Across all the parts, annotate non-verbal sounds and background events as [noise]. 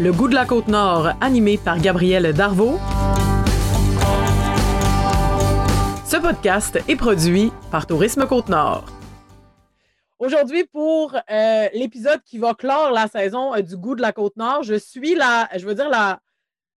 Le goût de la côte nord, animé par Gabriel Darvaux. Ce podcast est produit par Tourisme Côte-Nord. Aujourd'hui, pour euh, l'épisode qui va clore la saison euh, du goût de la Côte-Nord, je suis la, je veux dire la,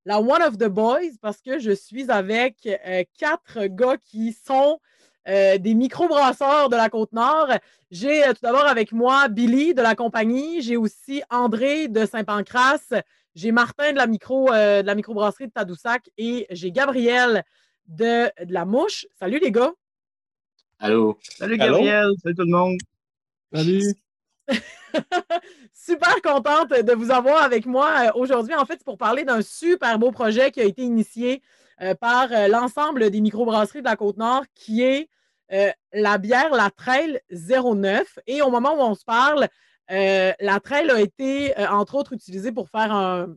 la one of the boys parce que je suis avec euh, quatre gars qui sont des microbrasseurs de la Côte-Nord. J'ai tout d'abord avec moi Billy de la compagnie, j'ai aussi André de Saint-Pancras, j'ai Martin de la, micro, de la microbrasserie de Tadoussac et j'ai Gabriel de, la mouche. Salut les gars. Allô. Salut Gabriel. Salut tout le monde. Salut. [laughs] super contente de vous avoir avec moi euh, aujourd'hui. En fait, c'est pour parler d'un super beau projet qui a été initié euh, par euh, l'ensemble des microbrasseries de la Côte-Nord, qui est la bière La Trail 09. Et au moment où on se parle, la Trail a été, entre autres, utilisée pour faire un,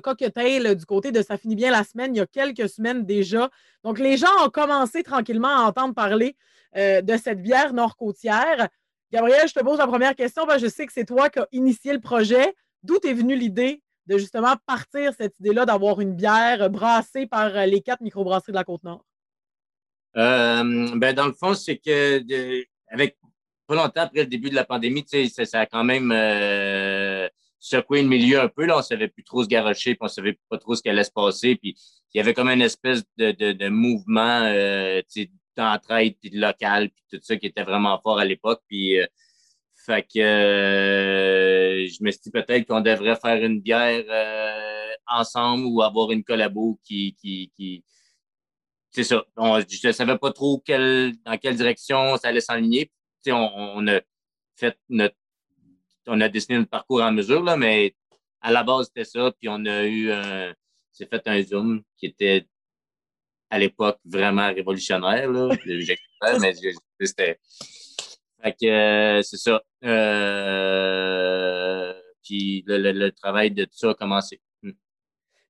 cocktail du côté de Ça finit bien la semaine, il y a quelques semaines déjà. Donc, les gens ont commencé tranquillement à entendre parler euh, de cette bière nord-côtière. Gabriel, je te pose la première question. je sais que c'est toi qui as initié le projet. D'où est venue l'idée de justement partir cette idée-là d'avoir une bière brassée par les quatre microbrasseries de la Côte-Nord? Euh, ben, dans le fond, c'est que avec pas longtemps après le début de la pandémie, ça, ça a quand même euh, secouer le milieu un peu. Là, on savait plus trop se garocher, puis on savait pas trop ce qui allait se passer. Puis il y avait comme une espèce de, de, de mouvement euh, d'entraide, puis de local, puis tout ça qui était vraiment fort à l'époque. Puis euh, fait que euh, je me suis dit peut-être qu'on devrait faire une bière euh, ensemble ou avoir une collabo qui, qui, qui c'est ça. je ne savais pas trop dans quelle direction ça allait s'enligner. On, on a fait notre on a dessiné notre parcours en mesure, là, mais à la base, c'était ça. Puis on a eu un. C'est fait un Zoom qui était à l'époque vraiment révolutionnaire. Là. [laughs] mais c'était. Fait que euh, c'est ça. Euh, puis le, travail de tout ça a commencé. Hmm.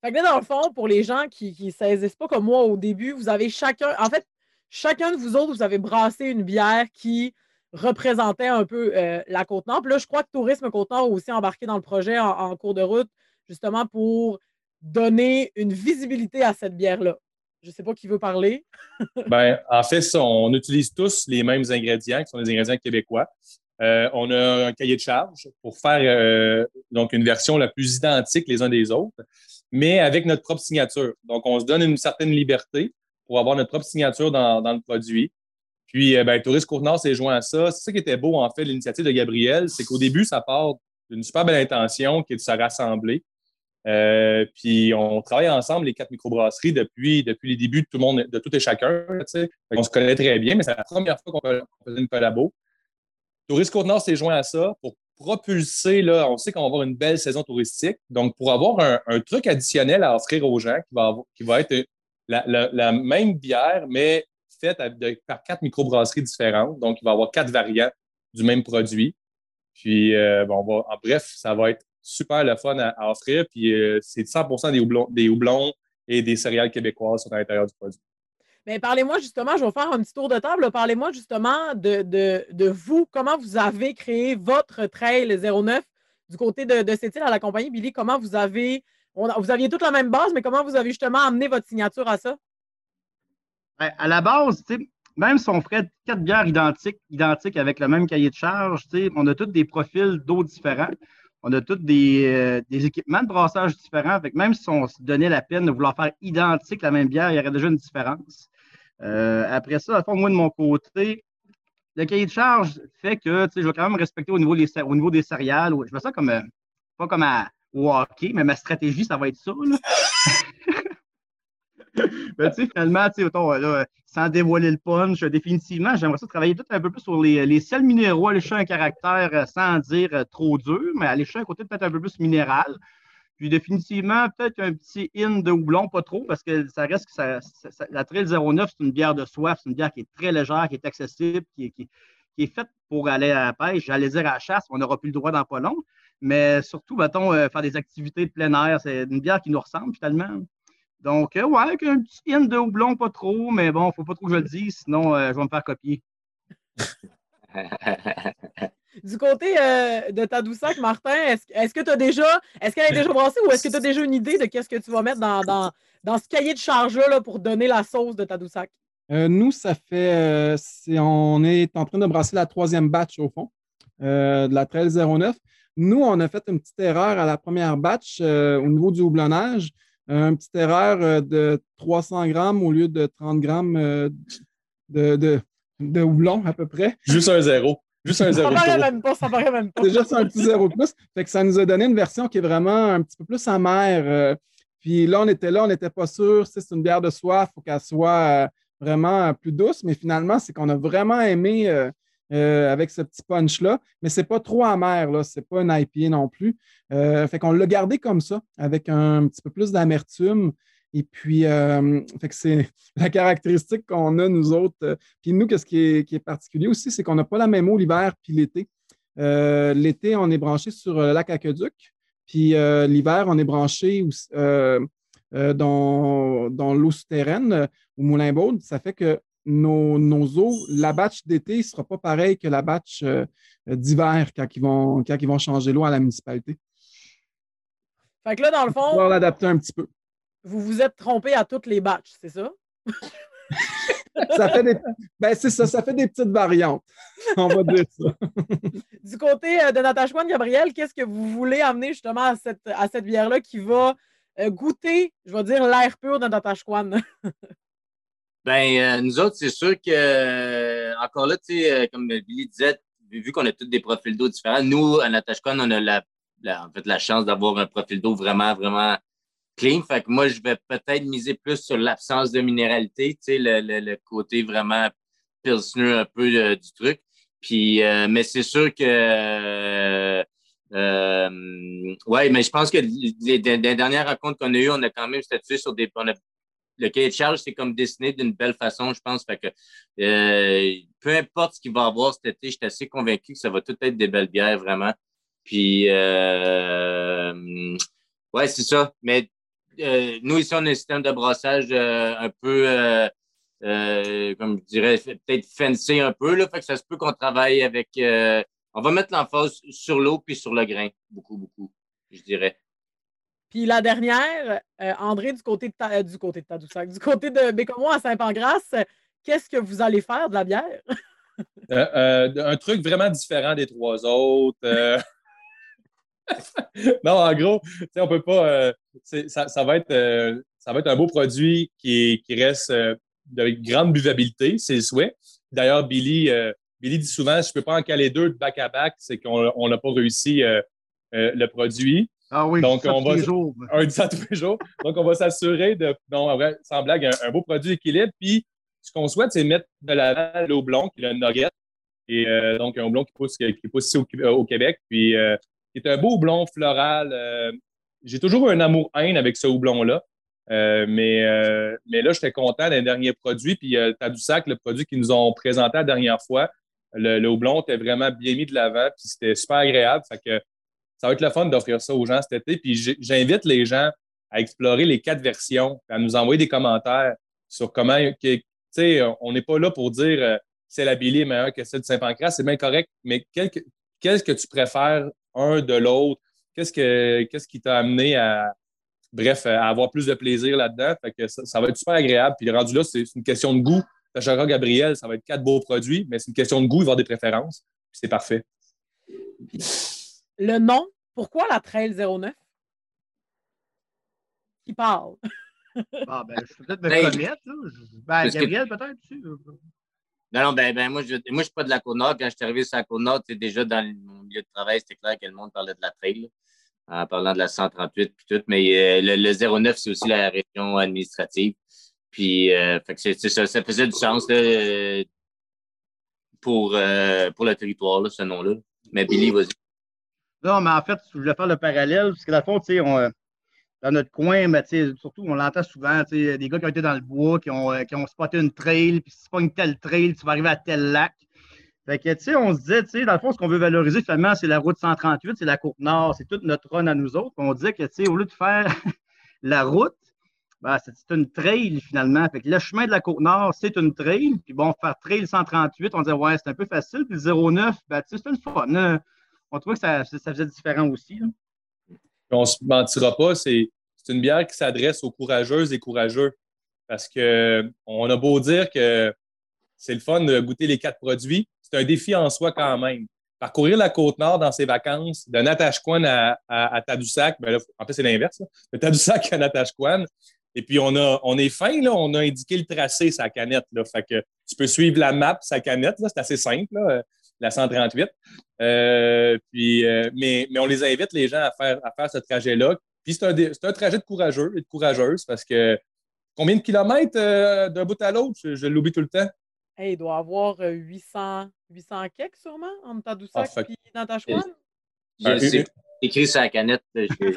Fait que là, dans le fond, pour les gens qui ne saisissent pas comme moi au début, vous avez chacun. En fait, chacun de vous autres, vous avez brassé une bière qui représentait un peu euh, la Côte-Nord. Puis là, je crois que Tourisme Côte-Nord a aussi embarqué dans le projet en, cours de route, justement pour donner une visibilité à cette bière-là. Je ne sais pas qui veut parler. [laughs] ben, en fait, on utilise tous les mêmes ingrédients, qui sont des ingrédients québécois. Euh, on a un cahier de charge pour faire euh, donc une version la plus identique les uns des autres, mais avec notre propre signature. Donc, on se donne une certaine liberté pour avoir notre propre signature dans, le produit. Puis, euh, ben, Touriste Côte-Nord s'est joint à ça. C'est ça qui était beau, en fait, l'initiative de Gabriel, c'est qu'au début, ça part d'une super belle intention qui est de se rassembler. Euh, puis on travaille ensemble, les quatre microbrasseries, depuis, depuis les débuts de tout le monde, de tout et chacun. On se connaît très bien, mais c'est la première fois qu'on faisait une collabo. Touriste Côte-Nord s'est joint à ça pour propulser, là, on sait qu'on va avoir une belle saison touristique. Donc, pour avoir un, truc additionnel à offrir aux gens qui va, qui va être la même bière, mais par quatre microbrasseries différentes. Donc, il va y avoir quatre variants du même produit. Puis, euh, bon, en bref, ça va être super le fun à, offrir. Puis, euh, c'est 100 des houblons, des houblons et des céréales québécoises sont à l'intérieur du produit. Mais parlez-moi justement, je vais faire un petit tour de table. Parlez-moi justement de, de, vous, comment vous avez créé votre trail 09 du côté de, de cette île à la compagnie? Billy. Comment vous avez, vous aviez toute la même base, mais comment vous avez justement amené votre signature à ça? Ben, à la base, même si on ferait quatre bières identiques, identiques avec le même cahier de charge, on a tous des profils d'eau différents. On a tous des, euh, équipements de brassage différents. Même si on se donnait la peine de vouloir faire identique la même bière, il y aurait déjà une différence. Euh, après ça, à fond, moi, de mon côté, le cahier de charge fait que je vais quand même respecter au niveau des, au niveau des céréales. Je vois ça comme, euh, pas comme à, au hockey, mais ma stratégie, ça va être ça. [laughs] Mais tu sais, finalement, sais, sans dévoiler le punch, définitivement, j'aimerais ça travailler tout un peu plus sur les, les sels minéraux, aller chercher un caractère euh, sans dire euh, trop dur, mais aller chercher un côté peut-être un peu plus minéral. Puis définitivement, peut-être un petit in de houblon, pas trop, parce que ça reste que ça, la Trail 09, c'est une bière de soif, c'est une bière qui est très légère, qui est accessible, qui, est faite pour aller à la pêche. J'allais dire à la chasse, on n'aura plus le droit dans pas long. Mais surtout, mettons, euh, faire des activités de plein air. C'est une bière qui nous ressemble finalement. Donc, euh, ouais, un petit hint de houblon, pas trop, mais bon, faut pas trop que je le dise, sinon euh, je vais me faire copier. [laughs] Du côté euh, de Tadoussac, Martin, est-ce que tu as déjà, est-ce qu'elle est déjà brassée ou est-ce que tu as déjà une idée de qu'est-ce que tu vas mettre dans, dans, ce cahier de charge-là pour donner la sauce de Tadoussac? Euh, nous, ça fait, on est en train de brasser la troisième batch au fond de la 1309. Nous, on a fait une petite erreur à la première batch au niveau du houblonnage. Une petite erreur de 300 grammes au lieu de 30 grammes de, de, houblon à peu près. Juste un zéro. Juste un zéro. Ça paraît même pas, ça paraît même pas. C'est juste un petit zéro de plus. Fait que ça nous a donné une version qui est vraiment un petit peu plus amère. Euh. puis là, on était là, on n'était pas sûr si c'est une bière de soif, il faut qu'elle soit euh, vraiment plus douce. Mais finalement, c'est qu'on a vraiment aimé euh, avec ce petit punch-là. Mais c'est pas trop amer, là. C'est pas un IPA non plus. fait qu'on l'a gardé comme ça, avec un petit peu plus d'amertume. Et puis, euh, c'est [laughs] la caractéristique qu'on a, nous autres. Euh, puis nous, ce qui est, particulier aussi, c'est qu'on n'a pas la même eau l'hiver puis l'été. Euh, l'été, on est branché sur le lac Aqueduc. Puis l'hiver, on est branché dans, l'eau souterraine au Moulin Baud. Ça fait que nos, eaux, la batch d'été ne sera pas pareil que la batch d'hiver quand, ils vont, quand ils vont changer l'eau à la municipalité. Fait que là, dans le fond. On va l'adapter un petit peu vous vous êtes trompé à toutes les batchs, c'est ça? [laughs] ça fait des, ben c'est ça, ça fait des petites variantes. On va dire ça. [laughs] du côté euh, de Natashwan, Gabriel, qu'est-ce que vous voulez amener justement à cette, à cette bière-là qui va euh, goûter, je vais dire, l'air pur de Natashwan? [laughs] ben, euh, nous autres, c'est sûr que, encore là, tu sais, comme Billy disait, vu qu'on a tous des profils d'eau différents, nous, à Natashwan, on a la, en fait, la chance d'avoir un profil d'eau vraiment, vraiment clean. Fait que moi, je vais peut-être miser plus sur l'absence de minéralité, tu sais, le, le, côté vraiment pilsner un peu euh, du truc. Puis, euh, mais c'est sûr que, euh, ouais, mais je pense que les, dernières rencontres qu'on a eues, on a quand même statué sur des, on a, le cahier de charge, c'est comme dessiné d'une belle façon, je pense. Fait que, peu importe ce qu'il va y avoir cet été, je suis assez convaincu que ça va tout être des belles bières, vraiment. Puis, ouais, c'est ça. Mais euh, nous, ici, on a un système de brassage euh, un peu, euh, comme je dirais, peut-être fancy un peu. Là, fait que ça se peut qu'on travaille avec. on va mettre l'emphase sur l'eau puis sur le grain, beaucoup, beaucoup, je dirais. Puis la dernière, André, du côté de, du côté de Tadoussac, du côté de Bécomo à Saint-Pancras, qu'est-ce que vous allez faire de la bière? un truc vraiment différent des trois autres. [laughs] non, en gros, on peut pas. Euh, ça, va être, euh, ça va être un beau produit qui, qui reste euh, de grande buvabilité, c'est le souhait. D'ailleurs, Billy, Billy dit souvent je ne peux pas en caler deux de back-à-back, c'est qu'on n'a pas réussi le produit. Ah oui, Donc, on va, jours. [laughs] Un ça tous les jours. Donc, on va s'assurer de, non, sans blague, un, beau produit d'équilibre. Puis, ce qu'on souhaite, c'est mettre de la l'eau blonde, qui est le nugget. Et donc, un blond qui pousse, qui pousse ici au, Québec. Puis, c'est un beau houblon floral. Euh, j'ai toujours un amour-haine avec ce houblon-là. Euh, mais, euh, mais là, j'étais content d'un dernier produit. Puis Tadoussac, le produit qu'ils nous ont présenté la dernière fois, le, houblon était vraiment bien mis de l'avant. Puis c'était super agréable. Ça va être le fun d'offrir ça aux gens cet été. Puis j'invite les gens à explorer les quatre versions, à nous envoyer des commentaires sur comment. Tu sais, on n'est pas là pour dire c'est la Billy est meilleure que celle de Saint-Pancras. C'est bien correct. Mais qu'est-ce que tu préfères un de l'autre? Qu'est-ce, que, qu'est-ce qui t'a amené à, bref, à avoir plus de plaisir là-dedans? Fait que ça, va être super agréable. Puis rendu là, c'est une question de goût. Tachara Gabriel, ça va être quatre beaux produits, mais c'est une question de goût, il va y avoir des préférences. Puis c'est parfait. Le nom, pourquoi la Trail 09? Qui parle? Ah, ben, je peux peut-être me ben, connaître. Ben, Gabriel, peut-être. Non, non, ben, ben moi, je je suis pas de la Côte-Nord. Quand je suis arrivé sur la Côte-Nord, déjà dans mon milieu de travail, c'était clair que le monde parlait de la trail, en parlant de la 138 puis tout. Mais euh, le, 09, c'est aussi la région administrative. Puis, euh, fait que ça, ça faisait du sens pour, euh, pour le territoire, ce nom-là. Mais Billy, vas-y. Non, mais en fait, je voulais faire le parallèle, parce que dans le fond, tu sais, on dans notre coin, mais surtout, on l'entend souvent, des gars qui ont été dans le bois, qui ont, euh, qui ont spoté une trail, puis si pas une telle trail, tu vas arriver à tel lac. Fait que, tu sais, on se disait, tu dans le fond, ce qu'on veut valoriser, finalement, c'est la route 138, c'est la Côte-Nord, c'est toute notre run à nous autres. On disait que, tu au lieu de faire [laughs] la route, ben, c'est une trail finalement. Fait que le chemin de la Côte-Nord, c'est une trail. Puis bon, faire trail 138, on disait, ouais, c'est un peu facile. Puis le 09, ben, c'est une fun. On trouvait que ça, ça faisait différent aussi. On ne se mentira pas, c'est une bière qui s'adresse aux courageuses et courageux. Parce qu'on a beau dire que c'est le fun de goûter les quatre produits, c'est un défi en soi quand même. Parcourir la Côte-Nord dans ses vacances, de Natashquan à, Tadoussac, ben en fait, c'est l'inverse, de Tadoussac à Natashquan. Et puis, on, a, on est fin, là, on a indiqué le tracé, sa canette. Là, que tu peux suivre la map, sa canette, c'est assez simple, la 138. Euh, puis, euh, mais, mais on les invite, les gens, à faire, à faire ce trajet-là. Puis, c'est un, un, trajet de courageux et de courageuse parce que combien de kilomètres euh, d'un bout à l'autre? Je, l'oublie tout le temps. il doit avoir 800, 800 keks sûrement entre Tadoussac ah, et Natashquan. C'est écrit sur la canette.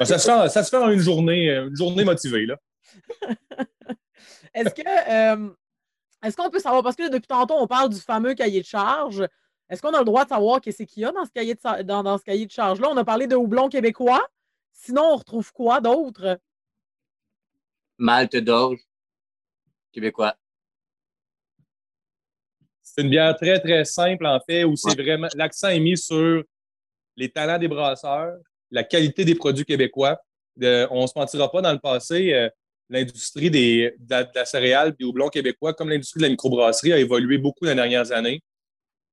Ça, se fait, ça se fait en une journée, une journée motivée. Là. [laughs] Est-ce que est-ce qu'on peut savoir, parce que depuis tantôt, on parle du fameux cahier de charge. Est-ce qu'on a le droit de savoir qu'est-ce qu'il y a dans ce cahier de, dans, ce cahier de charge-là? On a parlé de houblon québécois. Sinon, on retrouve quoi d'autre? Malte d'orge québécois. C'est une bière très, très simple, en fait, où c'est vraiment l'accent est mis sur les talents des brasseurs, la qualité des produits québécois. on ne se mentira pas, dans le passé, euh, l'industrie de, la céréale et houblon québécois, comme l'industrie de la microbrasserie, a évolué beaucoup dans les dernières années.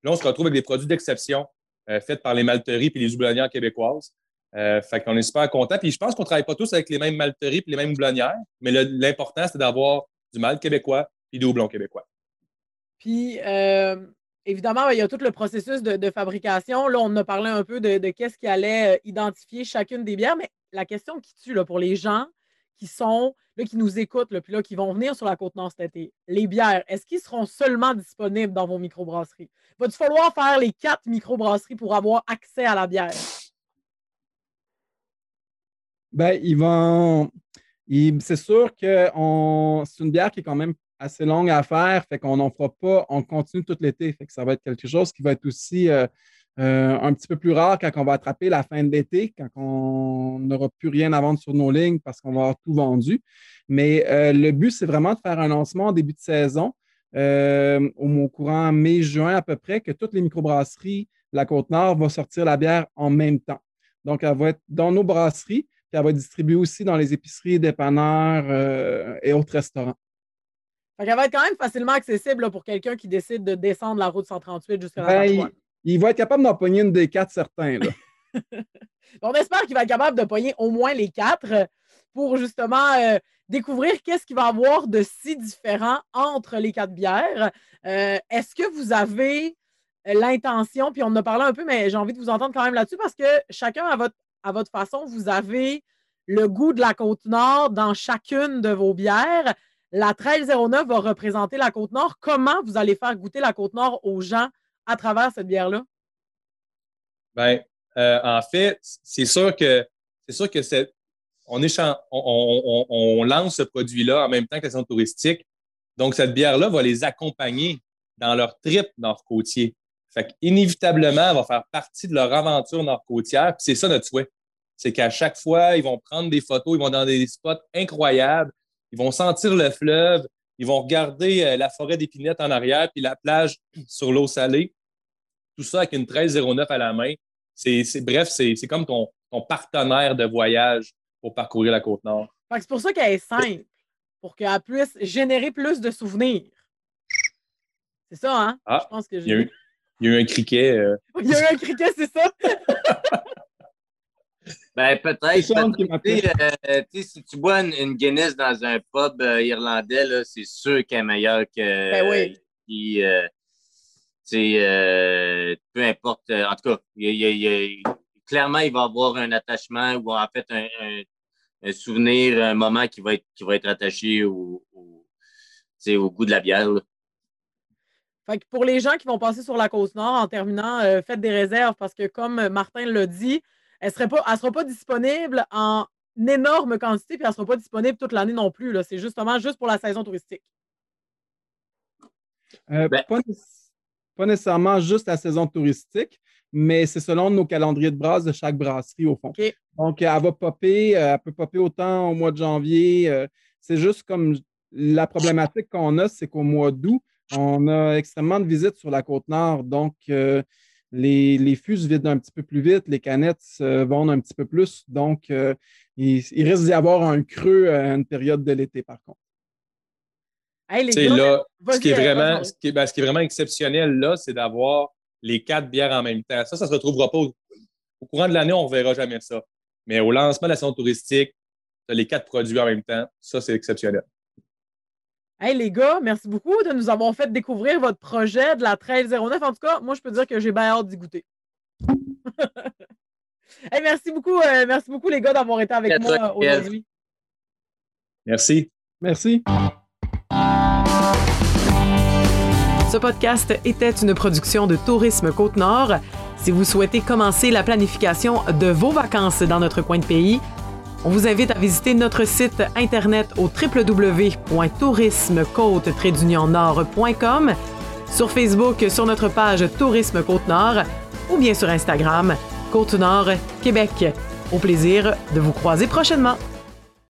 Là, on se retrouve avec des produits d'exception euh, faits par les malteries et les houblonnières québécoises. Euh, fait qu'on est super content. Puis je pense qu'on ne travaille pas tous avec les mêmes malteries et les mêmes houblonnières, mais l'important, c'est d'avoir du malt québécois et du houblon québécois. Puis, euh, évidemment, il y a tout le processus de, fabrication. Là, on a parlé un peu de, qu'est-ce qui allait identifier chacune des bières, mais la question qui tue là, pour les gens qui sont, là, qui nous écoutent, puis là, qui vont venir sur la Côte-Nord cet été, les bières, est-ce qu'ils seront seulement disponibles dans vos microbrasseries? Va-t-il falloir faire les quatre microbrasseries pour avoir accès à la bière? Ben, ils vont. C'est sûr que c'est une bière qui est quand même assez longue à faire, fait qu'on n'en fera pas, on continue tout l'été, fait que ça va être quelque chose qui va être aussi euh, euh, un petit peu plus rare quand on va attraper la fin de l'été, quand on n'aura plus rien à vendre sur nos lignes parce qu'on va avoir tout vendu. Mais euh, le but, c'est vraiment de faire un lancement en début de saison, au, courant mai-juin à peu près, que toutes les microbrasseries de la Côte-Nord vont sortir la bière en même temps. Donc, elle va être dans nos brasseries, elle va être distribuée aussi dans les épiceries, dépanneurs et autres restaurants. elle va être quand même facilement accessible pour quelqu'un qui décide de descendre la route 138 jusqu'à la ben, il va être capable d'en pogner une des quatre certains. [laughs] On espère qu'il va être capable de pogner au moins les quatre pour justement euh, découvrir qu'est-ce qu'il va y avoir de si différent entre les quatre bières. Euh, est-ce que vous avez l'intention, puis on en a parlé un peu, mais j'ai envie de vous entendre quand même là-dessus parce que chacun à votre, à votre façon, vous avez le goût de la Côte-Nord dans chacune de vos bières. La 1309 va représenter la Côte-Nord. Comment vous allez faire goûter la Côte-Nord aux gens à travers cette bière-là? Bien, euh, en fait, c'est sûr que c'est sûr que on, on, on, lance ce produit-là en même temps que la touristique. Donc, cette bière-là va les accompagner dans leur trip nord-côtier. Fait inévitablement, elle va faire partie de leur aventure nord-côtière. c'est ça notre souhait. C'est qu'à chaque fois, ils vont prendre des photos, ils vont dans des spots incroyables, ils vont sentir le fleuve, ils vont regarder euh, la forêt d'épinettes en arrière, puis la plage [clears throat] sur l'eau salée. Tout ça avec une 1309 à la main. C'est, bref, c'est, comme ton, partenaire de voyage pour parcourir la Côte-Nord. C'est pour ça qu'elle est simple, pour qu'elle puisse générer plus de souvenirs. C'est ça, hein? Ah, Je pense que il, y a eu, il y a eu un criquet. Euh. [laughs] il y a eu un criquet, c'est ça? [laughs] Ben, peut-être. Euh, si tu bois une, Guinness dans un pub euh, irlandais, c'est sûr qu'elle est meilleure que. Ben oui. Qui, euh, peu importe. en tout cas, clairement, il va avoir un attachement ou en fait un, souvenir, un moment qui va être, qui va être attaché au, au goût de la bière. Fait que pour les gens qui vont passer sur la côte nord en terminant, faites des réserves parce que, comme Martin l'a dit, elle ne sera pas disponible en énorme quantité, puis elle ne sera pas disponible toute l'année non plus. C'est justement juste pour la saison touristique. Euh, ben pas, nécessairement juste la saison touristique, mais c'est selon nos calendriers de brasse de chaque brasserie, au fond. Donc, elle va popper, euh, elle peut popper autant au mois de janvier. Euh, C'est juste comme la problématique qu'on a, c'est qu'au mois d'août, on a extrêmement de visites sur la côte nord. Donc, euh, les, les fûts se vident un petit peu plus vite, les canettes se vendent un petit peu plus. Donc, euh, il, risque d'y avoir un creux à une période de l'été, par contre. C'est là, ce qui, est vraiment, ce, qui est, ben, ce qui est vraiment exceptionnel, là, c'est d'avoir les quatre bières en même temps. Ça, ça ne se retrouvera pas. Au, courant de l'année, on ne verra jamais ça. Mais au lancement de la saison touristique, les quatre produits en même temps. Ça, c'est exceptionnel. Hey les gars, merci beaucoup de nous avoir fait découvrir votre projet de la 1309. En tout cas, moi, je peux dire que j'ai bien hâte d'y goûter. [laughs] hey, merci beaucoup, euh, merci beaucoup les gars d'avoir été avec moi aujourd'hui. Merci. Merci. Ce podcast était une production de Tourisme Côte-Nord. Si vous souhaitez commencer la planification de vos vacances dans notre coin de pays, on vous invite à visiter notre site internet au www.tourismecôte-nord.com, sur Facebook sur notre page Tourisme Côte-Nord ou bien sur Instagram Côte-Nord Québec. Au plaisir de vous croiser prochainement.